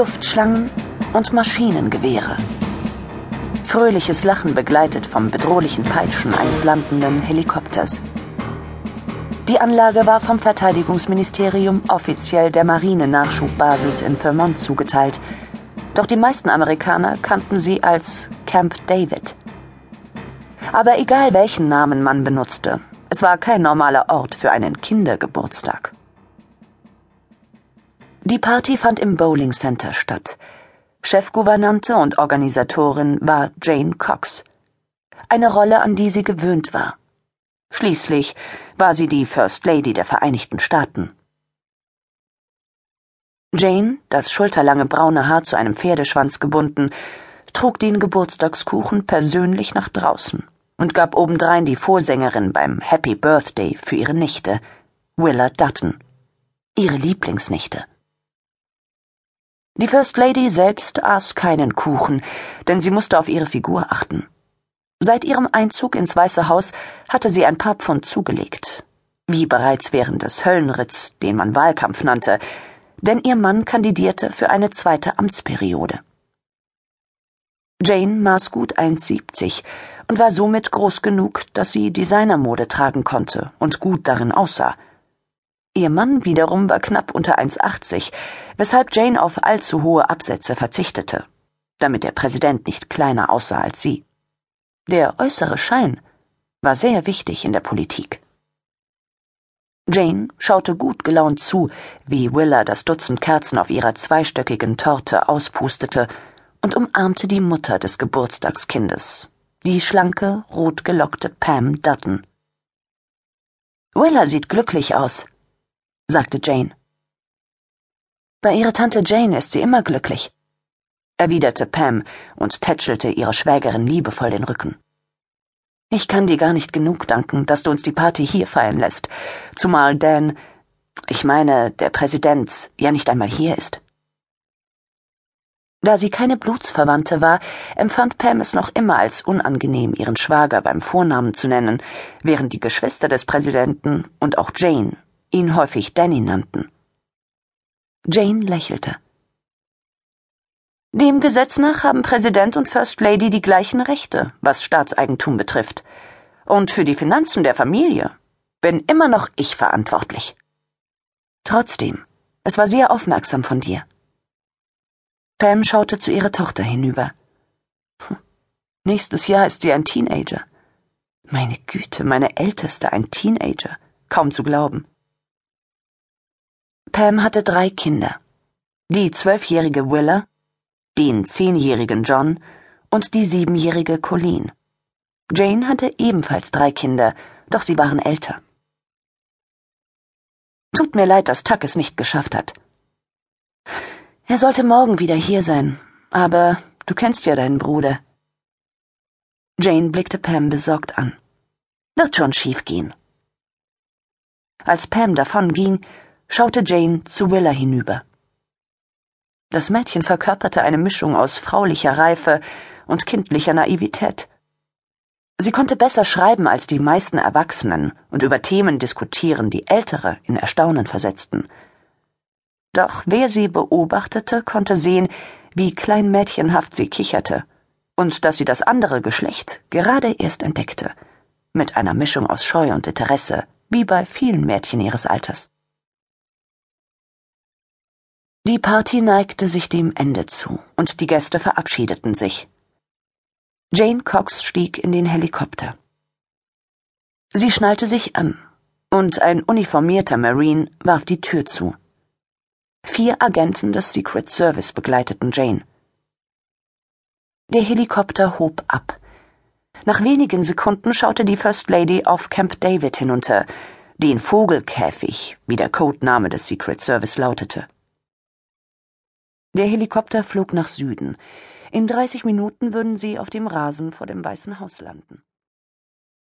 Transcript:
Luftschlangen und Maschinengewehre. Fröhliches Lachen begleitet vom bedrohlichen Peitschen eines landenden Helikopters. Die Anlage war vom Verteidigungsministerium offiziell der Marine-Nachschubbasis in Vermont zugeteilt, doch die meisten Amerikaner kannten sie als Camp David. Aber egal welchen Namen man benutzte, es war kein normaler Ort für einen Kindergeburtstag. Die Party fand im Bowling Center statt. Chefgouvernante und Organisatorin war Jane Cox. Eine Rolle, an die sie gewöhnt war. Schließlich war sie die First Lady der Vereinigten Staaten. Jane, das schulterlange braune Haar zu einem Pferdeschwanz gebunden, trug den Geburtstagskuchen persönlich nach draußen und gab obendrein die Vorsängerin beim Happy Birthday für ihre Nichte, Willa Dutton, ihre Lieblingsnichte. Die First Lady selbst aß keinen Kuchen, denn sie musste auf ihre Figur achten. Seit ihrem Einzug ins Weiße Haus hatte sie ein paar Pfund zugelegt. Wie bereits während des Höllenritts, den man Wahlkampf nannte, denn ihr Mann kandidierte für eine zweite Amtsperiode. Jane maß gut 1,70 und war somit groß genug, dass sie Designermode tragen konnte und gut darin aussah. Ihr Mann wiederum war knapp unter 1,80, weshalb Jane auf allzu hohe Absätze verzichtete, damit der Präsident nicht kleiner aussah als sie. Der äußere Schein war sehr wichtig in der Politik. Jane schaute gut gelaunt zu, wie Willa das Dutzend Kerzen auf ihrer zweistöckigen Torte auspustete und umarmte die Mutter des Geburtstagskindes, die schlanke, rotgelockte Pam Dutton. Willa sieht glücklich aus, sagte Jane. Bei ihrer Tante Jane ist sie immer glücklich, erwiderte Pam und tätschelte ihrer Schwägerin liebevoll den Rücken. Ich kann dir gar nicht genug danken, dass du uns die Party hier feiern lässt, zumal Dan, ich meine, der Präsident, ja nicht einmal hier ist. Da sie keine Blutsverwandte war, empfand Pam es noch immer als unangenehm, ihren Schwager beim Vornamen zu nennen, während die Geschwister des Präsidenten und auch Jane ihn häufig Danny nannten. Jane lächelte. Dem Gesetz nach haben Präsident und First Lady die gleichen Rechte, was Staatseigentum betrifft. Und für die Finanzen der Familie bin immer noch ich verantwortlich. Trotzdem, es war sehr aufmerksam von dir. Pam schaute zu ihrer Tochter hinüber. Hm, nächstes Jahr ist sie ein Teenager. Meine Güte, meine Älteste ein Teenager. Kaum zu glauben. Pam hatte drei Kinder. Die zwölfjährige Willa, den zehnjährigen John und die siebenjährige Colleen. Jane hatte ebenfalls drei Kinder, doch sie waren älter. Tut mir leid, dass Tuck es nicht geschafft hat. Er sollte morgen wieder hier sein, aber du kennst ja deinen Bruder. Jane blickte Pam besorgt an. Wird schon schief gehen. Als Pam davonging, schaute Jane zu Willa hinüber. Das Mädchen verkörperte eine Mischung aus fraulicher Reife und kindlicher Naivität. Sie konnte besser schreiben als die meisten Erwachsenen und über Themen diskutieren, die Ältere in Erstaunen versetzten. Doch wer sie beobachtete, konnte sehen, wie kleinmädchenhaft sie kicherte und dass sie das andere Geschlecht gerade erst entdeckte, mit einer Mischung aus Scheu und Interesse, wie bei vielen Mädchen ihres Alters. Die Party neigte sich dem Ende zu, und die Gäste verabschiedeten sich. Jane Cox stieg in den Helikopter. Sie schnallte sich an, und ein uniformierter Marine warf die Tür zu. Vier Agenten des Secret Service begleiteten Jane. Der Helikopter hob ab. Nach wenigen Sekunden schaute die First Lady auf Camp David hinunter, den Vogelkäfig, wie der Codename des Secret Service lautete. Der Helikopter flog nach Süden. In 30 Minuten würden sie auf dem Rasen vor dem Weißen Haus landen.